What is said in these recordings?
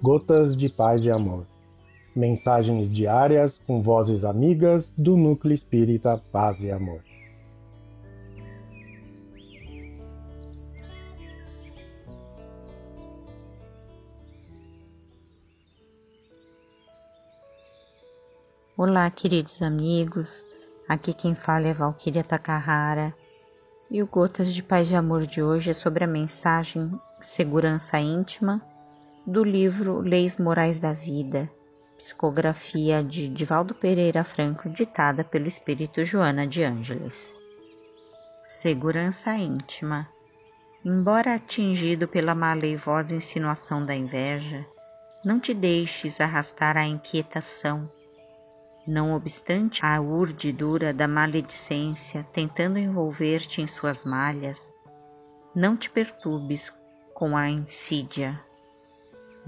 Gotas de Paz e Amor. Mensagens diárias com vozes amigas do Núcleo Espírita Paz e Amor. Olá, queridos amigos. Aqui quem fala é Valquíria Takahara. E o Gotas de Paz e Amor de hoje é sobre a mensagem Segurança Íntima do livro Leis Morais da Vida, psicografia de Divaldo Pereira Franco, ditada pelo espírito Joana de Ângeles. Segurança íntima. Embora atingido pela maleivosa insinuação da inveja, não te deixes arrastar à inquietação não obstante a urdidura da maledicência tentando envolver-te em suas malhas, não te perturbes com a insídia.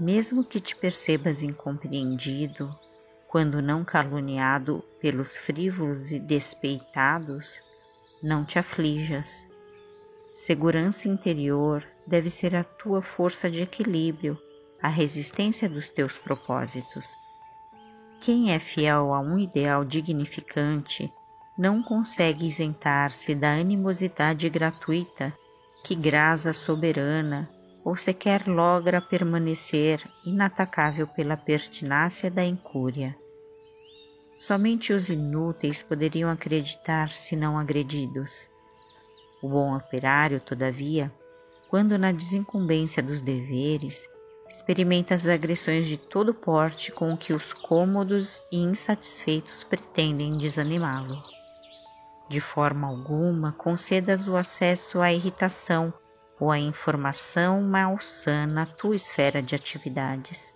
Mesmo que te percebas incompreendido, quando não caluniado pelos frívolos e despeitados, não te aflijas. Segurança interior deve ser a tua força de equilíbrio, a resistência dos teus propósitos. Quem é fiel a um ideal dignificante não consegue isentar-se da animosidade gratuita que grasa soberana ou sequer logra permanecer inatacável pela pertinácia da incúria. Somente os inúteis poderiam acreditar se não agredidos. O bom operário, todavia, quando na desincumbência dos deveres experimenta as agressões de todo porte com que os cômodos e insatisfeitos pretendem desanimá-lo. De forma alguma concedas o acesso à irritação ou à informação malsã na tua esfera de atividades.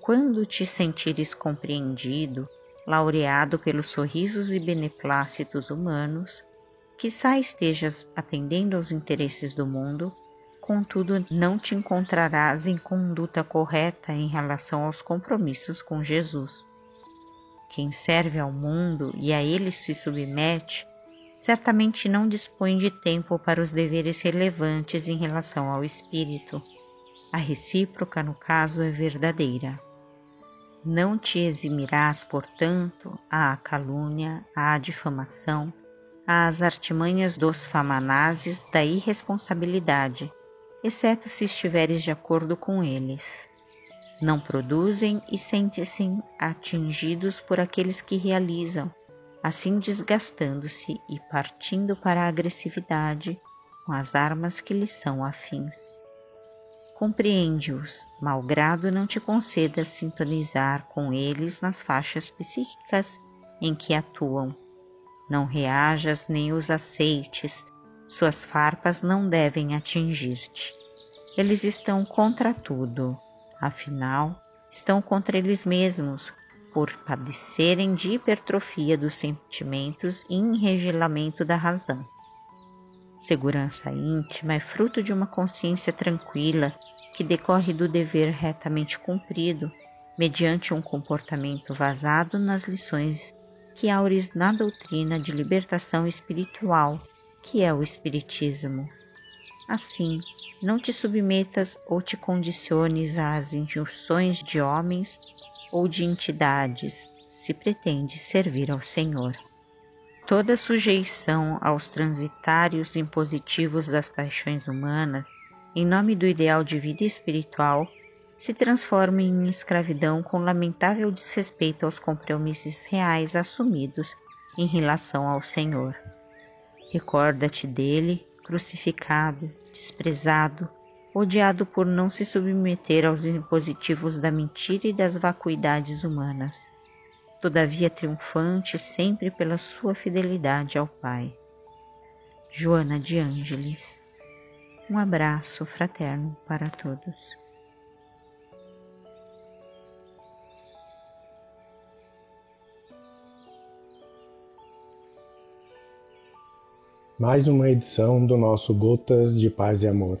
Quando te sentires compreendido, laureado pelos sorrisos e beneplácitos humanos, quizá estejas atendendo aos interesses do mundo contudo não te encontrarás em conduta correta em relação aos compromissos com Jesus. Quem serve ao mundo e a ele se submete, certamente não dispõe de tempo para os deveres relevantes em relação ao espírito. A recíproca, no caso, é verdadeira. Não te eximirás, portanto, à calúnia, à difamação, às artimanhas dos famanazes da irresponsabilidade, exceto se estiveres de acordo com eles. Não produzem e sentem-se atingidos por aqueles que realizam, assim desgastando-se e partindo para a agressividade com as armas que lhes são afins. Compreende-os, malgrado não te conceda sintonizar com eles nas faixas psíquicas em que atuam. Não reajas nem os aceites, suas farpas não devem atingir-te. Eles estão contra tudo, afinal, estão contra eles mesmos, por padecerem de hipertrofia dos sentimentos e enregelamento da razão. Segurança íntima é fruto de uma consciência tranquila que decorre do dever retamente cumprido, mediante um comportamento vazado nas lições que aures na doutrina de libertação espiritual que é o Espiritismo. Assim, não te submetas ou te condiciones às injunções de homens ou de entidades, se pretendes servir ao Senhor. Toda sujeição aos transitários impositivos das paixões humanas, em nome do ideal de vida espiritual, se transforma em escravidão com lamentável desrespeito aos compromissos reais assumidos em relação ao Senhor. Recorda-te dele, crucificado, desprezado, odiado por não se submeter aos impositivos da mentira e das vacuidades humanas, todavia triunfante sempre pela sua fidelidade ao Pai. Joana de Ângeles. Um abraço fraterno para todos. mais uma edição do nosso Gotas de Paz e Amor.